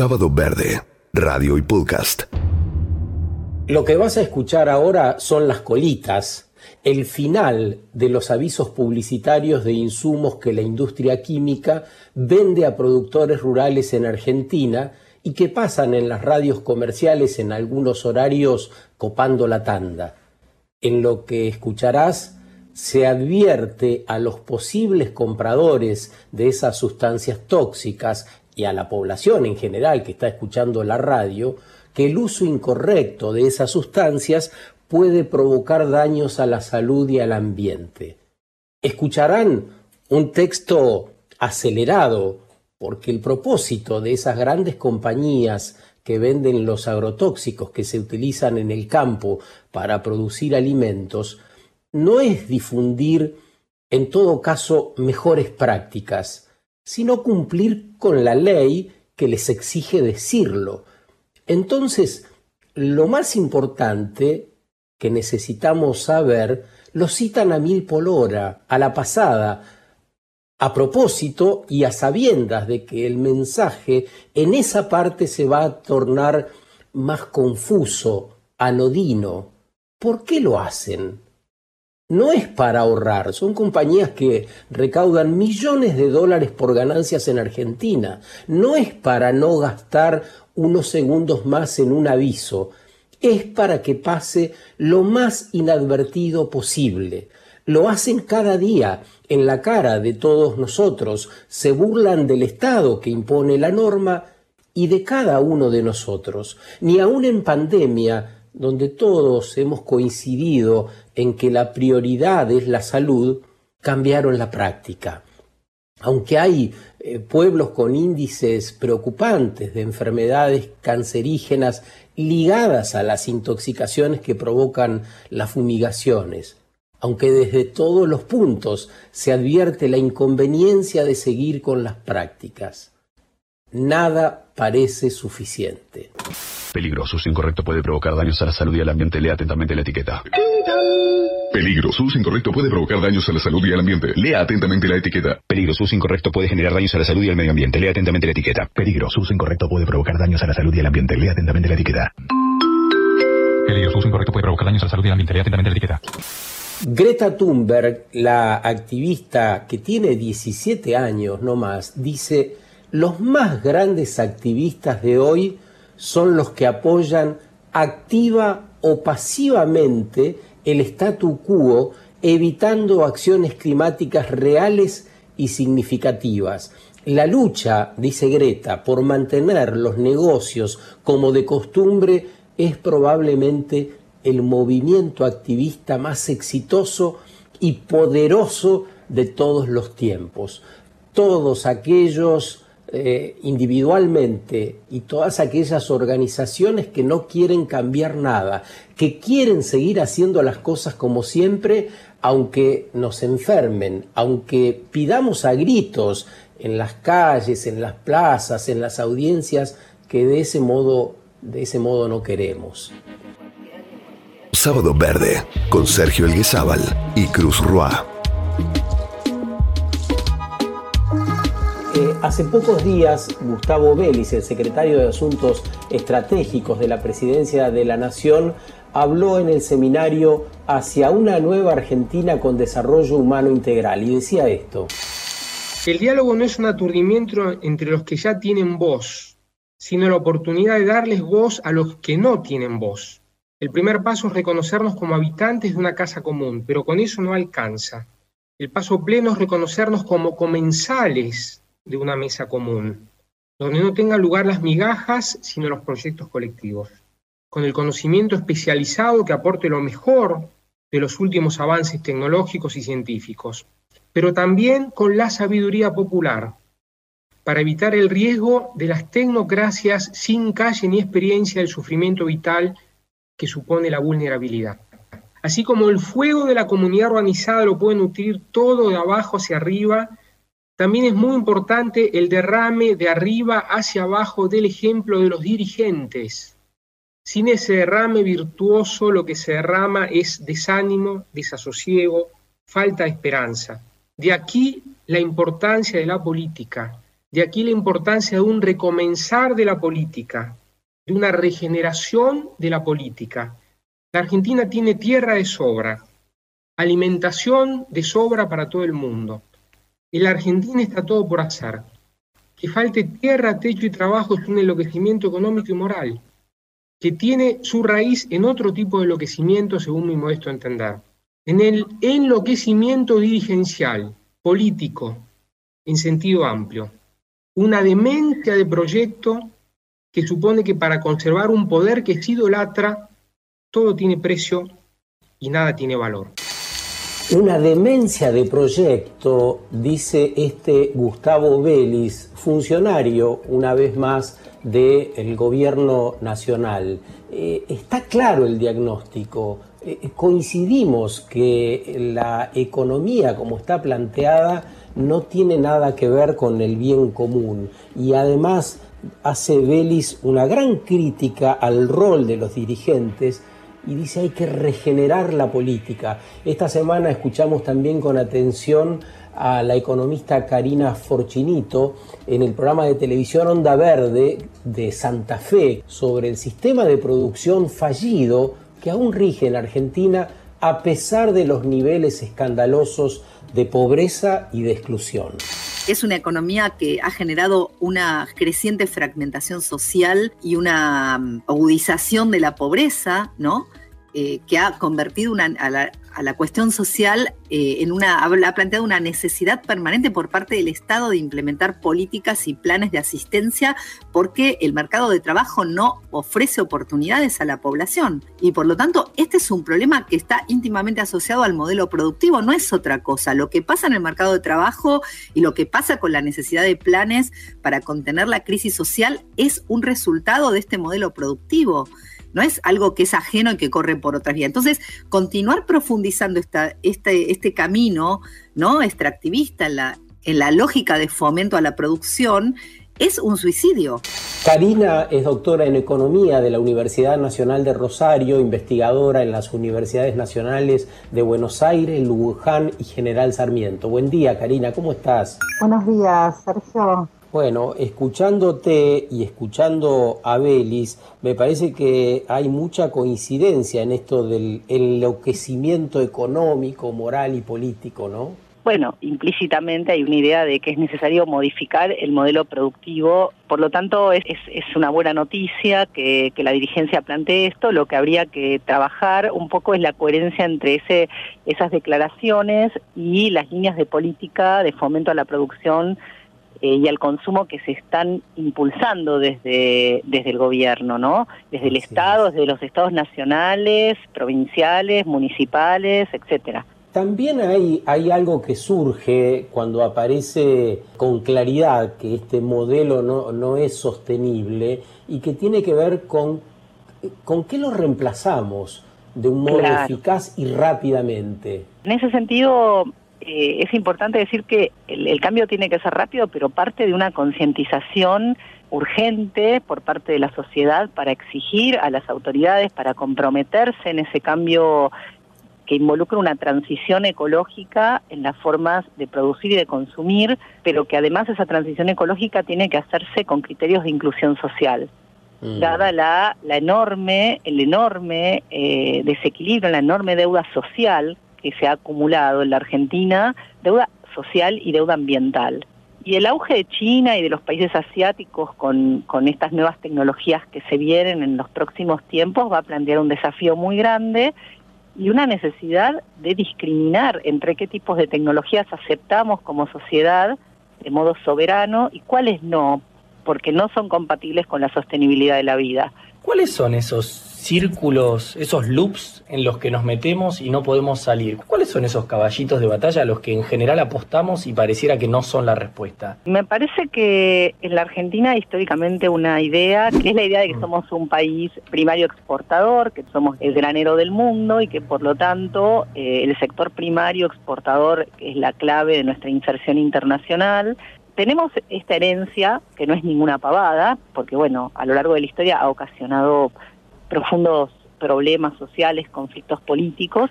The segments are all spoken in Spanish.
Sábado Verde, radio y podcast. Lo que vas a escuchar ahora son las colitas, el final de los avisos publicitarios de insumos que la industria química vende a productores rurales en Argentina y que pasan en las radios comerciales en algunos horarios copando la tanda. En lo que escucharás se advierte a los posibles compradores de esas sustancias tóxicas y a la población en general que está escuchando la radio que el uso incorrecto de esas sustancias puede provocar daños a la salud y al ambiente. Escucharán un texto acelerado porque el propósito de esas grandes compañías que venden los agrotóxicos que se utilizan en el campo para producir alimentos no es difundir en todo caso mejores prácticas, sino cumplir con la ley que les exige decirlo. Entonces, lo más importante que necesitamos saber lo citan a mil por hora, a la pasada, a propósito y a sabiendas de que el mensaje en esa parte se va a tornar más confuso, anodino. ¿Por qué lo hacen? No es para ahorrar, son compañías que recaudan millones de dólares por ganancias en Argentina, no es para no gastar unos segundos más en un aviso, es para que pase lo más inadvertido posible. Lo hacen cada día en la cara de todos nosotros, se burlan del Estado que impone la norma y de cada uno de nosotros. Ni aun en pandemia donde todos hemos coincidido en que la prioridad es la salud, cambiaron la práctica. Aunque hay eh, pueblos con índices preocupantes de enfermedades cancerígenas ligadas a las intoxicaciones que provocan las fumigaciones, aunque desde todos los puntos se advierte la inconveniencia de seguir con las prácticas, nada parece suficiente. Peligroso, uso incorrecto puede provocar daños a la salud y al ambiente. Lea atentamente la etiqueta. Peligroso, uso incorrecto puede provocar daños a la salud y al ambiente. Lea atentamente la etiqueta. Peligroso, uso incorrecto puede generar daños a la salud y al medio ambiente. Lea atentamente la etiqueta. Peligroso, uso incorrecto puede provocar daños a la salud y al ambiente. Lea atentamente la etiqueta. Peligroso, uso incorrecto puede provocar daños a la salud y al ambiente. Lea atentamente la etiqueta. Greta Thunberg, la activista que tiene 17 años no más, dice, los más grandes activistas de hoy son los que apoyan activa o pasivamente el statu quo, evitando acciones climáticas reales y significativas. La lucha, dice Greta, por mantener los negocios como de costumbre es probablemente el movimiento activista más exitoso y poderoso de todos los tiempos. Todos aquellos eh, individualmente y todas aquellas organizaciones que no quieren cambiar nada, que quieren seguir haciendo las cosas como siempre, aunque nos enfermen, aunque pidamos a gritos en las calles, en las plazas, en las audiencias, que de ese modo, de ese modo no queremos. Sábado Verde con Sergio Elguezábal y Cruz Roa. Hace pocos días, Gustavo Vélez, el secretario de Asuntos Estratégicos de la Presidencia de la Nación, habló en el seminario Hacia una nueva Argentina con desarrollo humano integral y decía esto. El diálogo no es un aturdimiento entre los que ya tienen voz, sino la oportunidad de darles voz a los que no tienen voz. El primer paso es reconocernos como habitantes de una casa común, pero con eso no alcanza. El paso pleno es reconocernos como comensales de una mesa común, donde no tengan lugar las migajas, sino los proyectos colectivos, con el conocimiento especializado que aporte lo mejor de los últimos avances tecnológicos y científicos, pero también con la sabiduría popular, para evitar el riesgo de las tecnocracias sin calle ni experiencia del sufrimiento vital que supone la vulnerabilidad. Así como el fuego de la comunidad organizada lo puede nutrir todo de abajo hacia arriba también es muy importante el derrame de arriba hacia abajo del ejemplo de los dirigentes. Sin ese derrame virtuoso lo que se derrama es desánimo, desasosiego, falta de esperanza. De aquí la importancia de la política, De aquí la importancia de un recomenzar de la política, de una regeneración de la política. La Argentina tiene tierra de sobra, alimentación de sobra para todo el mundo. En la Argentina está todo por hacer. Que falte tierra, techo y trabajo es un enloquecimiento económico y moral, que tiene su raíz en otro tipo de enloquecimiento, según mi modesto entender. En el enloquecimiento dirigencial, político, en sentido amplio. Una demencia de proyecto que supone que para conservar un poder que se idolatra, todo tiene precio y nada tiene valor. Una demencia de proyecto, dice este Gustavo Vélez, funcionario, una vez más, del gobierno nacional. Eh, está claro el diagnóstico. Eh, coincidimos que la economía como está planteada no tiene nada que ver con el bien común y además hace Vélez una gran crítica al rol de los dirigentes y dice hay que regenerar la política. Esta semana escuchamos también con atención a la economista Karina Forchinito en el programa de televisión Onda Verde de Santa Fe sobre el sistema de producción fallido que aún rige en Argentina a pesar de los niveles escandalosos de pobreza y de exclusión. Es una economía que ha generado una creciente fragmentación social y una mm, agudización de la pobreza, ¿no? Eh, que ha convertido una, a, la, a, la, cuestión social eh, en una, ha planteado una necesidad permanente por parte del Estado de implementar políticas y planes de asistencia porque el mercado de trabajo no ofrece oportunidades a la población. Y por lo tanto, este es un problema que está íntimamente asociado al modelo productivo, no es otra cosa. Lo que pasa en el mercado de trabajo y lo que pasa con la necesidad de planes para contener la crisis social es un resultado de este modelo productivo no es algo que es ajeno y que corre por otras vías. Entonces, continuar profundizando esta, este, este camino ¿no? extractivista en la, en la lógica de fomento a la producción es un suicidio. Karina es doctora en Economía de la Universidad Nacional de Rosario, investigadora en las Universidades Nacionales de Buenos Aires, Luján y General Sarmiento. Buen día, Karina, ¿cómo estás? Buenos días, Sergio. Bueno, escuchándote y escuchando a Belis, me parece que hay mucha coincidencia en esto del enloquecimiento económico, moral y político, ¿no? Bueno, implícitamente hay una idea de que es necesario modificar el modelo productivo, por lo tanto es, es una buena noticia que, que, la dirigencia plantee esto, lo que habría que trabajar un poco es la coherencia entre ese, esas declaraciones y las líneas de política de fomento a la producción eh, y al consumo que se están impulsando desde, desde el gobierno, ¿no? Desde el Estado, desde los estados nacionales, provinciales, municipales, etcétera. También hay, hay algo que surge cuando aparece con claridad que este modelo no, no es sostenible y que tiene que ver con, con qué lo reemplazamos de un modo eficaz y rápidamente. En ese sentido, eh, es importante decir que el, cambio tiene que ser rápido, pero parte de una concientización urgente por parte de la sociedad para exigir a las autoridades, para comprometerse en ese cambio que involucra una transición ecológica en las formas de producir y de consumir, pero que además esa transición ecológica tiene que hacerse con criterios de inclusión social. Mm. Dada la, la enorme, el enorme eh, desequilibrio, la enorme deuda social que se ha acumulado en la Argentina, deuda social y deuda ambiental. Y el auge de China y de los países asiáticos con, con estas nuevas tecnologías que se vienen en los próximos tiempos va a plantear un desafío muy grande y una necesidad de discriminar entre qué tipos de tecnologías aceptamos como sociedad de modo soberano y cuáles no, porque no son compatibles con la sostenibilidad de la vida. ¿Cuáles son esos círculos, esos loops en los que nos metemos y no podemos salir. ¿Cuáles son esos caballitos de batalla a los que en general apostamos y pareciera que no son la respuesta? Me parece que en la Argentina históricamente una idea, que es la idea de que mm. somos un país primario exportador, que somos el granero del mundo y que por lo tanto eh, el sector primario exportador es la clave de nuestra inserción internacional, tenemos esta herencia, que no es ninguna pavada, porque bueno, a lo largo de la historia ha ocasionado profundos problemas sociales, conflictos políticos,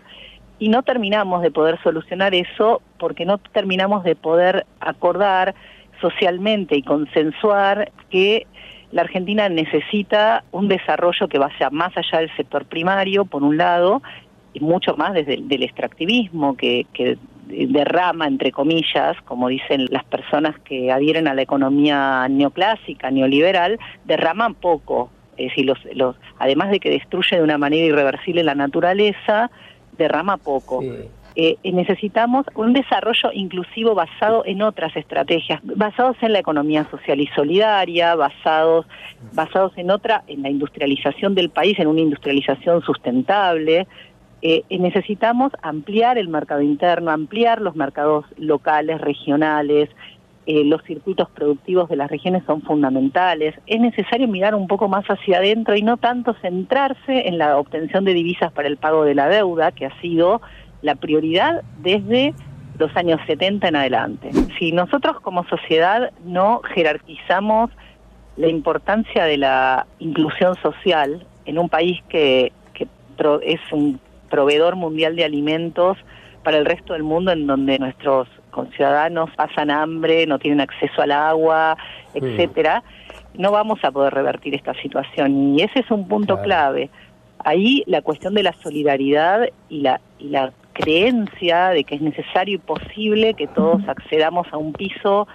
y no terminamos de poder solucionar eso porque no terminamos de poder acordar socialmente y consensuar que la Argentina necesita un desarrollo que vaya más allá del sector primario, por un lado, y mucho más desde el del extractivismo que, que derrama, entre comillas, como dicen las personas que adhieren a la economía neoclásica, neoliberal, derraman poco. Es decir, los, los, además de que destruye de una manera irreversible la naturaleza, derrama poco. Eh, necesitamos un desarrollo inclusivo basado en otras estrategias, basados en la economía social y solidaria, basados, basados en otra, en la industrialización del país, en una industrialización sustentable, eh, necesitamos ampliar el mercado interno, ampliar los mercados locales, regionales, eh, los circuitos productivos de las regiones son fundamentales. Es necesario mirar un poco más hacia adentro y no tanto centrarse en la obtención de divisas para el pago de la deuda, que ha sido la prioridad desde los años 70 en adelante. Si nosotros como sociedad no jerarquizamos la importancia de la inclusión social en un país que, que es un proveedor mundial de alimentos para el resto del mundo en donde nuestros conciudadanos pasan hambre, no tienen acceso al agua, etcétera, no vamos a poder revertir esta situación y ese es un punto clave. Ahí la cuestión de la solidaridad y la y la creencia de que es necesario y posible que todos accedamos a un piso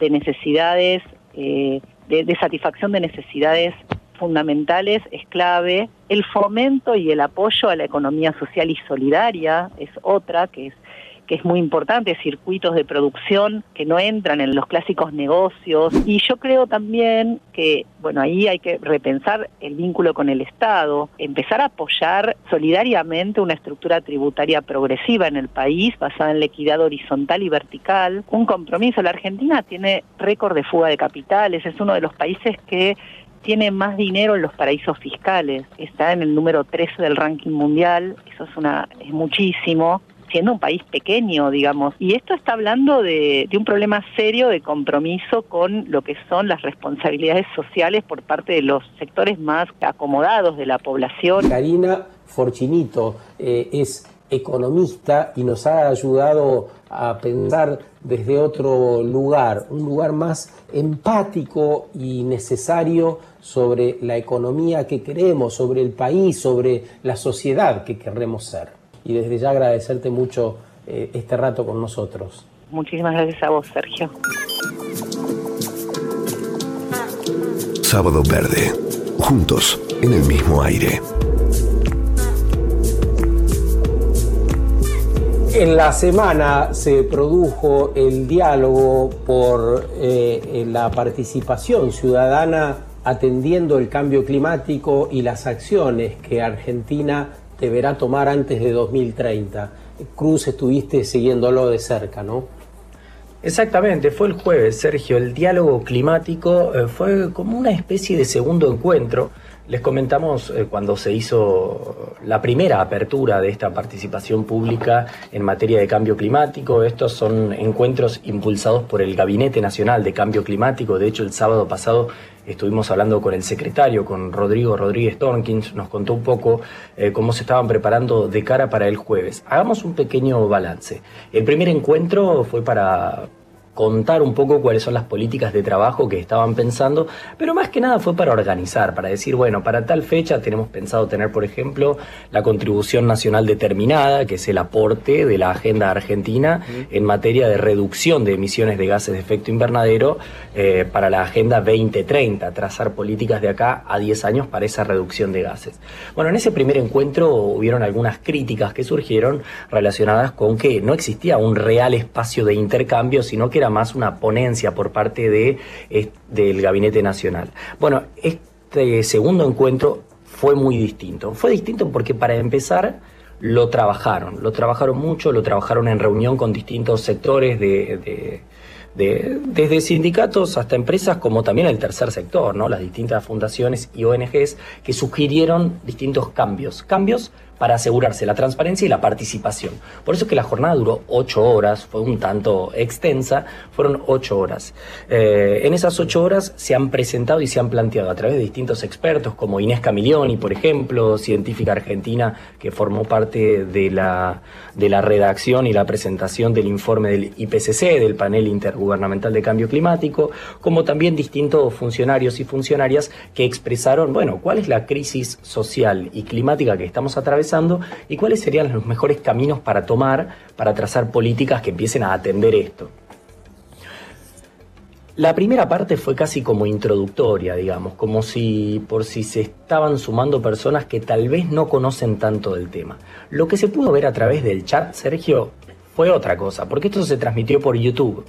de necesidades, eh, de satisfacción de necesidades fundamentales es clave. El fomento y el apoyo a la economía social y solidaria es otra que es que es muy importante, circuitos de producción que no entran en los clásicos negocios. Y yo creo también que, bueno, ahí hay que repensar el vínculo con el Estado, empezar a apoyar solidariamente una estructura tributaria progresiva en el país, basada en la equidad horizontal y vertical. Un compromiso. La Argentina tiene récord de fuga de capitales, es uno de los países que tiene más dinero en los paraísos fiscales, está en el número 13 del ranking mundial, eso es una es muchísimo, siendo un país pequeño, digamos. Y esto está hablando de, un problema serio de compromiso con lo que son las responsabilidades sociales por parte de los sectores más acomodados de la población. Karina Forchinito eh, es economista y nos ha ayudado a pensar desde otro lugar, un lugar más empático y necesario sobre la economía que queremos, sobre el país, sobre la sociedad que queremos ser. Y desde ya agradecerte mucho eh, este rato con nosotros. Muchísimas gracias a vos, Sergio. Sábado Verde, juntos en el mismo aire. En la semana se produjo el diálogo por eh, la participación ciudadana atendiendo el cambio climático y las acciones que Argentina deberá tomar antes de 2030. Cruz, estuviste siguiéndolo de cerca, ¿no? Exactamente, fue el jueves, Sergio. El diálogo climático eh, fue como una especie de segundo encuentro les comentamos eh, cuando se hizo la primera apertura de esta participación pública en materia de cambio climático. Estos son encuentros impulsados por el Gabinete Nacional de Cambio Climático. De hecho, el sábado pasado estuvimos hablando con el secretario, con Rodrigo Rodríguez Tonkins, nos contó un poco eh, cómo se estaban preparando de cara para el jueves. Hagamos un pequeño balance. El primer encuentro fue para contar un poco cuáles son las políticas de trabajo que estaban pensando, pero más que nada fue para organizar, para decir, bueno, para tal fecha tenemos pensado tener, por ejemplo, la contribución nacional determinada, que es el aporte de la agenda argentina en materia de reducción de emisiones de gases de efecto invernadero eh, para la agenda 2030, trazar políticas de acá a 10 años para esa reducción de gases. Bueno, en ese primer encuentro hubieron algunas críticas que surgieron relacionadas con que no existía un real espacio de intercambio, sino que era más una ponencia por parte de, del Gabinete Nacional. Bueno, este segundo encuentro fue muy distinto. Fue distinto porque para empezar lo trabajaron, lo trabajaron mucho, lo trabajaron en reunión con distintos sectores de, desde sindicatos hasta empresas como también el tercer sector, ¿no? las distintas fundaciones y ONGs que sugirieron distintos cambios, cambios para asegurarse la transparencia y la participación. Por eso es que la jornada duró ocho horas, fue un tanto extensa, fueron ocho horas. Eh, en esas ocho horas se han presentado y se han planteado a través de distintos expertos, como Inés Camilioni, por ejemplo, científica argentina que formó parte de la, de la redacción y la presentación del informe del IPCC, del Panel Intergubernamental de Cambio Climático, como también distintos funcionarios y funcionarias que expresaron, bueno, cuál es la crisis social y climática que estamos atravesando y cuáles serían los mejores caminos para tomar para trazar políticas que empiecen a atender esto. La primera parte fue casi como introductoria, digamos, como si por si se estaban sumando personas que tal vez no conocen tanto del tema. Lo que se pudo ver a través del chat, Sergio, fue otra cosa, porque esto se transmitió por YouTube.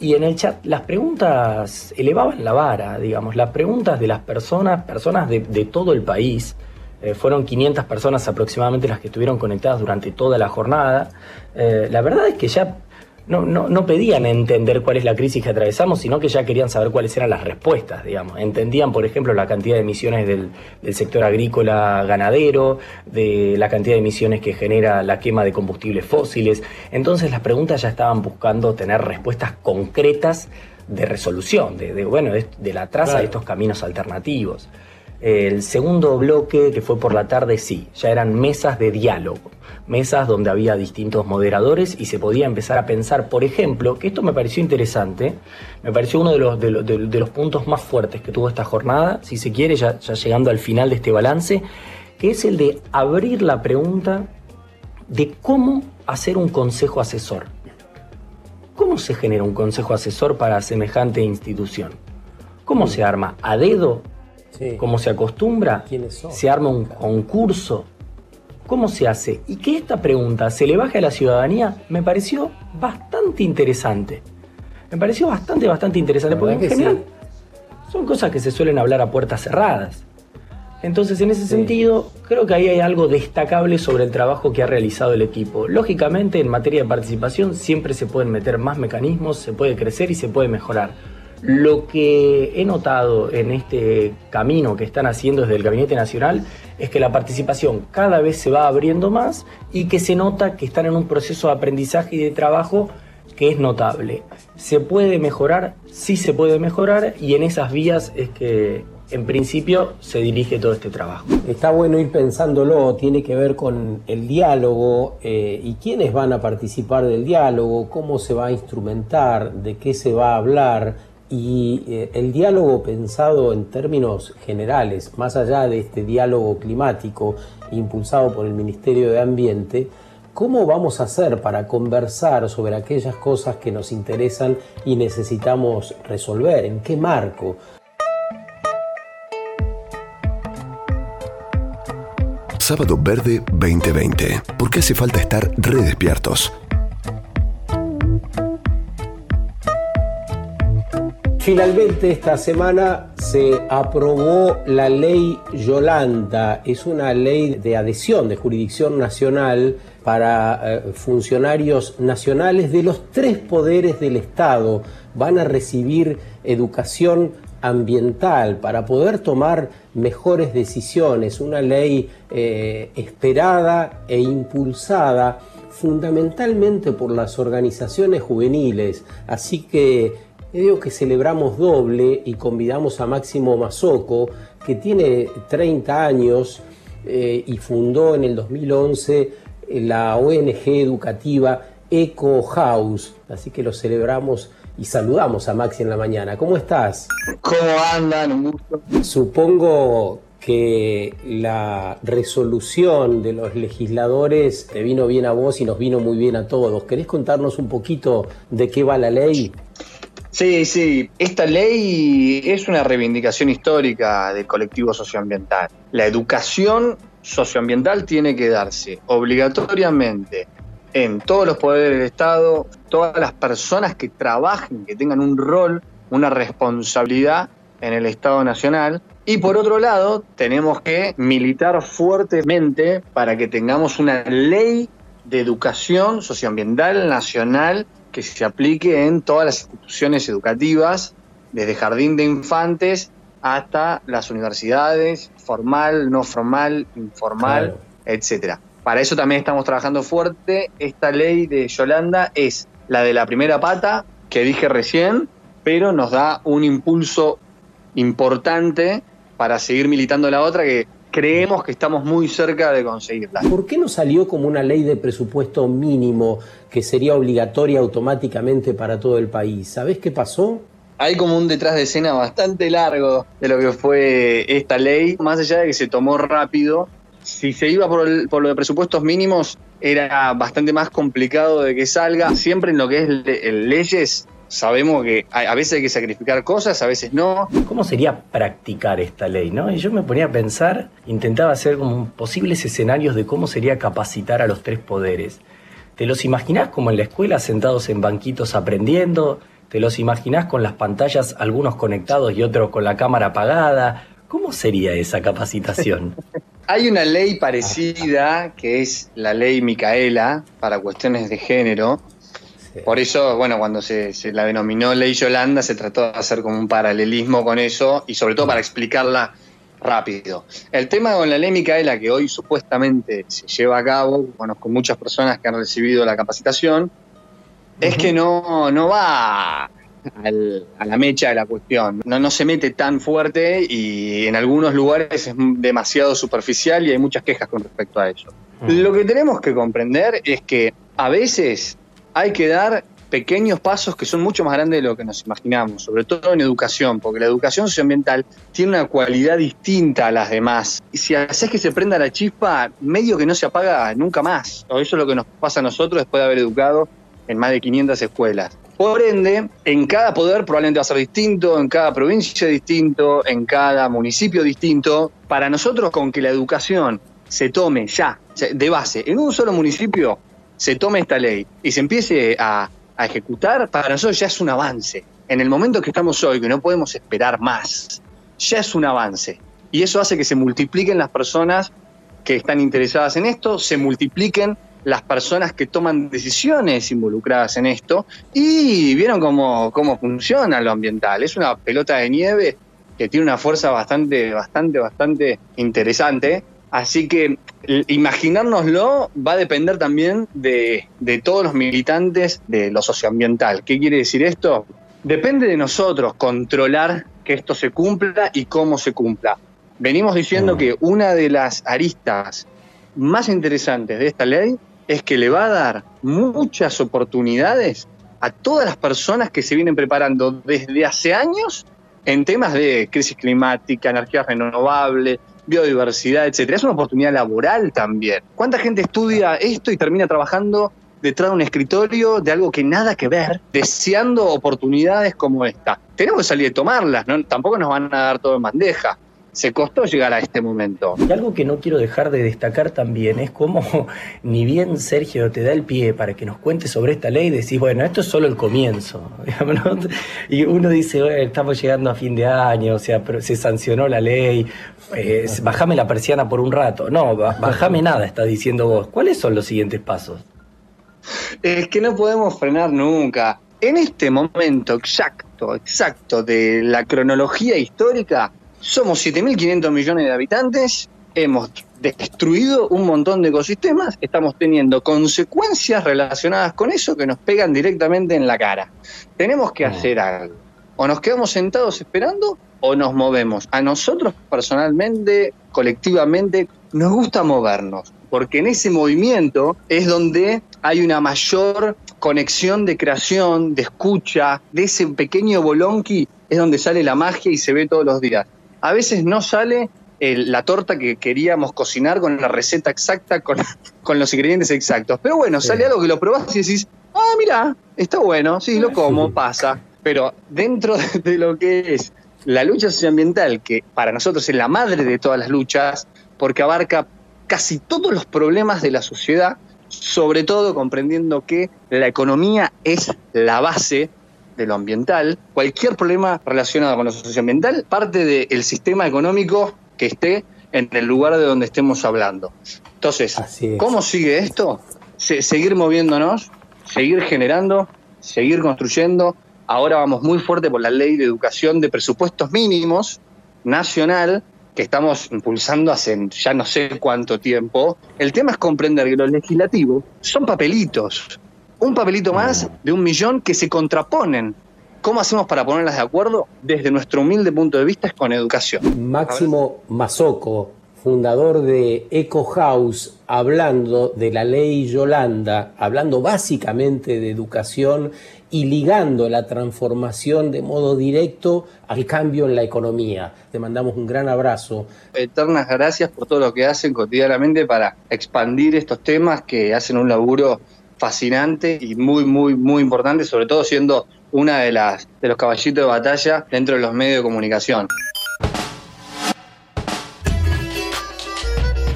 Y en el chat las preguntas elevaban la vara, digamos, las preguntas de las personas, personas de, todo el país, eh, fueron 500 personas aproximadamente las que estuvieron conectadas durante toda la jornada. Eh, la verdad es que ya no, no, pedían entender cuál es la crisis que atravesamos, sino que ya querían saber cuáles eran las respuestas, digamos. Entendían, por ejemplo, la cantidad de emisiones del, del sector agrícola ganadero, de la cantidad de emisiones que genera la quema de combustibles fósiles. Entonces las preguntas ya estaban buscando tener respuestas concretas de resolución, de, bueno, de, la traza de estos caminos alternativos. El segundo bloque, que fue por la tarde, sí, ya eran mesas de diálogo, mesas donde había distintos moderadores y se podía empezar a pensar, por ejemplo, que esto me pareció interesante, me pareció uno de los, de, los puntos más fuertes que tuvo esta jornada, si se quiere, ya, ya llegando al final de este balance, que es el de abrir la pregunta de cómo hacer un consejo asesor. ¿Cómo se genera un consejo asesor para semejante institución? ¿Cómo se arma? ¿A dedo? Como se acostumbra, se arma un concurso. ¿Cómo se hace? Y que esta pregunta se le baje a la ciudadanía me pareció bastante interesante. Me pareció bastante, bastante interesante, porque en general son cosas que se suelen hablar a puertas cerradas. Entonces, en ese sentido, creo que ahí hay algo destacable sobre el trabajo que ha realizado el equipo. Lógicamente, en materia de participación siempre se pueden meter más mecanismos, se puede crecer y se puede mejorar. Lo que he notado en este camino que están haciendo desde el Gabinete Nacional es que la participación cada vez se va abriendo más y que se nota que están en un proceso de aprendizaje y de trabajo que es notable. ¿Se puede mejorar? Sí se puede mejorar y en esas vías es que en principio se dirige todo este trabajo. Está bueno ir pensándolo, tiene que ver con el diálogo eh, y quiénes van a participar del diálogo, cómo se va a instrumentar, de qué se va a hablar y eh, el diálogo pensado en términos generales, más allá de este diálogo climático impulsado por el Ministerio de Ambiente, ¿cómo vamos a hacer para conversar sobre aquellas cosas que nos interesan y necesitamos resolver? ¿En qué marco? Sábado Verde 2020. ¿Por qué hace falta estar redespiertos? Finalmente esta semana se aprobó la ley Yolanda, es una ley de adhesión de jurisdicción nacional para eh, funcionarios nacionales de los tres poderes del Estado. Van a recibir educación ambiental para poder tomar mejores decisiones, una ley eh, esperada e impulsada fundamentalmente por las organizaciones juveniles, así que digo que celebramos doble y convidamos a Máximo Mazoco, que tiene 30 años eh, y fundó en el 2011 eh, la ONG educativa Eco House. Así que lo celebramos y saludamos a Maxi en la mañana. ¿Cómo estás? ¿Cómo andan? Un gusto. Supongo que la resolución de los legisladores te vino bien a vos y nos vino muy bien a todos. ¿Querés contarnos un poquito de qué va la ley? Sí, sí, esta ley es una reivindicación histórica del colectivo socioambiental. La educación socioambiental tiene que darse obligatoriamente en todos los poderes del Estado, todas las personas que trabajen, que tengan un rol, una responsabilidad en el Estado Nacional. Y por otro lado, tenemos que militar fuertemente para que tengamos una ley de educación socioambiental nacional que se aplique en todas las instituciones educativas, desde jardín de infantes hasta las universidades, formal, no formal, informal, etcétera. Para eso también estamos trabajando fuerte. Esta ley de Yolanda es la de la primera pata que dije recién, pero nos da un impulso importante para seguir militando la otra que creemos que estamos muy cerca de conseguirla. ¿Por qué no salió como una ley de presupuesto mínimo que sería obligatoria automáticamente para todo el país? ¿Sabés qué pasó? Hay como un detrás de escena bastante largo de lo que fue esta ley, más allá de que se tomó rápido. Si se iba por, el, por lo de presupuestos mínimos, era bastante más complicado de que salga. Siempre en lo que es le- leyes, sabemos que a a veces hay que sacrificar cosas, a veces no. ¿Cómo sería practicar esta ley? ¿no? Y yo me ponía a pensar, intentaba hacer como posibles escenarios de cómo sería capacitar a los tres poderes. ¿Te los imaginás como en la escuela sentados en banquitos aprendiendo? ¿Te los imaginás con las pantallas, algunos conectados y otros con la cámara apagada? ¿Cómo sería esa capacitación? Hay una ley parecida que es la ley Micaela para cuestiones de género. Por eso, bueno, cuando se, se la denominó ley Yolanda, se trató de hacer como un paralelismo con eso y sobre todo para explicarla rápido. El tema con la ley Micaela, que hoy supuestamente se lleva a cabo, conozco muchas personas que han recibido la capacitación, es que no, no va al- a la mecha de la cuestión. No, no se mete tan fuerte y en algunos lugares es demasiado superficial y hay muchas quejas con respecto a eso. Lo que tenemos que comprender es que a veces hay que dar pequeños pasos que son mucho más grandes de lo que nos imaginamos, sobre todo en educación, porque la educación socioambiental tiene una cualidad distinta a las demás. Y si haces que se prenda la chispa, medio que no se apaga nunca más. O eso es lo que nos pasa a nosotros después de haber educado en más de 500 escuelas. Por ende, en cada poder probablemente va a ser distinto, en cada provincia distinto, en cada municipio distinto. Para nosotros, con que la educación se tome ya, de base, en un solo municipio, se tome esta ley y se empiece a, ejecutar, para nosotros ya es un avance. En el momento que estamos hoy, que no podemos esperar más, ya es un avance. Y eso hace que se multipliquen las personas que están interesadas en esto, se multipliquen las personas que toman decisiones involucradas en esto y vieron cómo, cómo funciona lo ambiental. Es una pelota de nieve que tiene una fuerza bastante, bastante, bastante interesante. Así que imaginárnoslo va a depender también de, de todos los militantes de lo socioambiental. ¿Qué quiere decir esto? Depende de nosotros controlar que esto se cumpla y cómo se cumpla. Venimos diciendo que una de las aristas más interesantes de esta ley es que le va a dar muchas oportunidades a todas las personas que se vienen preparando desde hace años en temas de crisis climática, energías renovables, biodiversidad, etcétera. Es una oportunidad laboral también. ¿Cuánta gente estudia esto y termina trabajando detrás de un escritorio de algo que nada que ver, deseando oportunidades como esta? Tenemos que salir a tomarlas, ¿no? tampoco nos van a dar todo en bandeja. Se costó llegar a este momento. Y algo que no quiero dejar de destacar también es cómo, ni bien Sergio te da el pie para que nos cuentes sobre esta ley, decís, bueno, esto es solo el comienzo. Y uno dice, estamos llegando a fin de año, o sea, pero se sancionó la ley, eh, bajame la persiana por un rato. No, ba- bajame nada, está diciendo vos. ¿Cuáles son los siguientes pasos? Es que no podemos frenar nunca. En este momento exacto, exacto de la cronología histórica, somos 7.500 millones de habitantes, hemos destruido un montón de ecosistemas, estamos teniendo consecuencias relacionadas con eso que nos pegan directamente en la cara. Tenemos que hacer algo. O nos quedamos sentados esperando o nos movemos. A nosotros personalmente, colectivamente, nos gusta movernos, porque en ese movimiento es donde hay una mayor conexión de creación, de escucha, de ese pequeño bolonqui, es donde sale la magia y se ve todos los días. A veces no sale el- la torta que queríamos cocinar con la receta exacta, con, con los ingredientes exactos. Pero bueno, sale algo que lo probás y decís, ah, mira, está bueno, sí, lo como, pasa. Pero dentro de lo que es la lucha socioambiental, que para nosotros es la madre de todas las luchas, porque abarca casi todos los problemas de la sociedad, sobre todo comprendiendo que la economía es la base de lo ambiental. Cualquier problema relacionado con lo socioambiental parte del sistema económico que esté en el lugar de donde estemos hablando. Entonces, ¿cómo sigue esto? Se- seguir moviéndonos, seguir generando, seguir construyendo. Ahora vamos muy fuerte por la ley de educación de presupuestos mínimos nacional, que estamos impulsando hace ya no sé cuánto tiempo. El tema es comprender que los legislativos son papelitos. Un papelito más de un millón que se contraponen. ¿Cómo hacemos para ponerlas de acuerdo? Desde nuestro humilde punto de vista es con educación. Máximo Mazoco, fundador de Eco House, hablando de la ley Yolanda, hablando básicamente de educación y ligando la transformación de modo directo al cambio en la economía. Te mandamos un gran abrazo. Eternas gracias por todo lo que hacen cotidianamente para expandir estos temas que hacen un laburo fascinante y muy, muy, muy importante, sobre todo siendo una de las de los caballitos de batalla dentro de los medios de comunicación.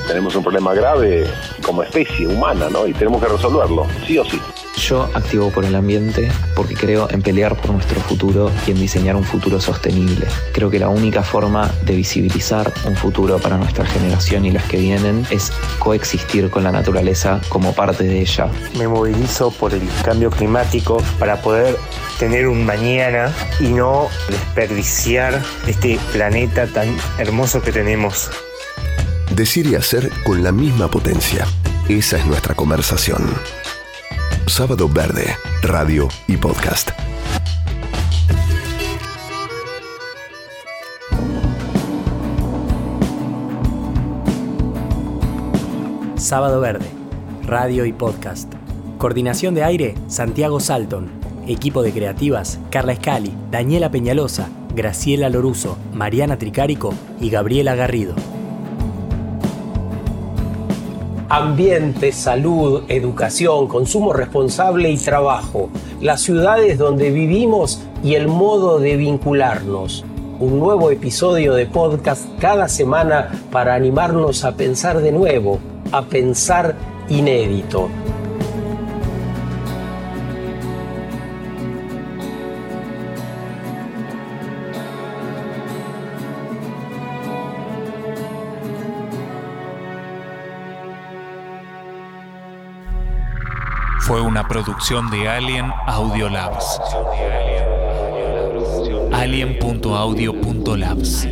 Tenemos un problema grave como especie humana, ¿no? Y tenemos que resolverlo, sí o sí. Yo activo por el ambiente porque creo en pelear por nuestro futuro y en diseñar un futuro sostenible. Creo que la única forma de visibilizar un futuro para nuestra generación y las que vienen es coexistir con la naturaleza como parte de ella. Me movilizo por el cambio climático para poder tener un mañana y no desperdiciar este planeta tan hermoso que tenemos. Decir y hacer con la misma potencia. Esa es nuestra conversación. Sábado Verde, radio y podcast. Sábado Verde, radio y podcast. Coordinación de aire, Santiago Salton. Equipo de creativas, Carla Escali, Daniela Peñalosa, Graciela Loruso, Mariana Tricárico y Gabriela Garrido. Ambiente, salud, educación, consumo responsable y trabajo. Las ciudades donde vivimos y el modo de vincularnos. Un nuevo episodio de podcast cada semana para animarnos a pensar de nuevo, a pensar inédito. Producción de Alien Audio Labs. Alien.audio.labs.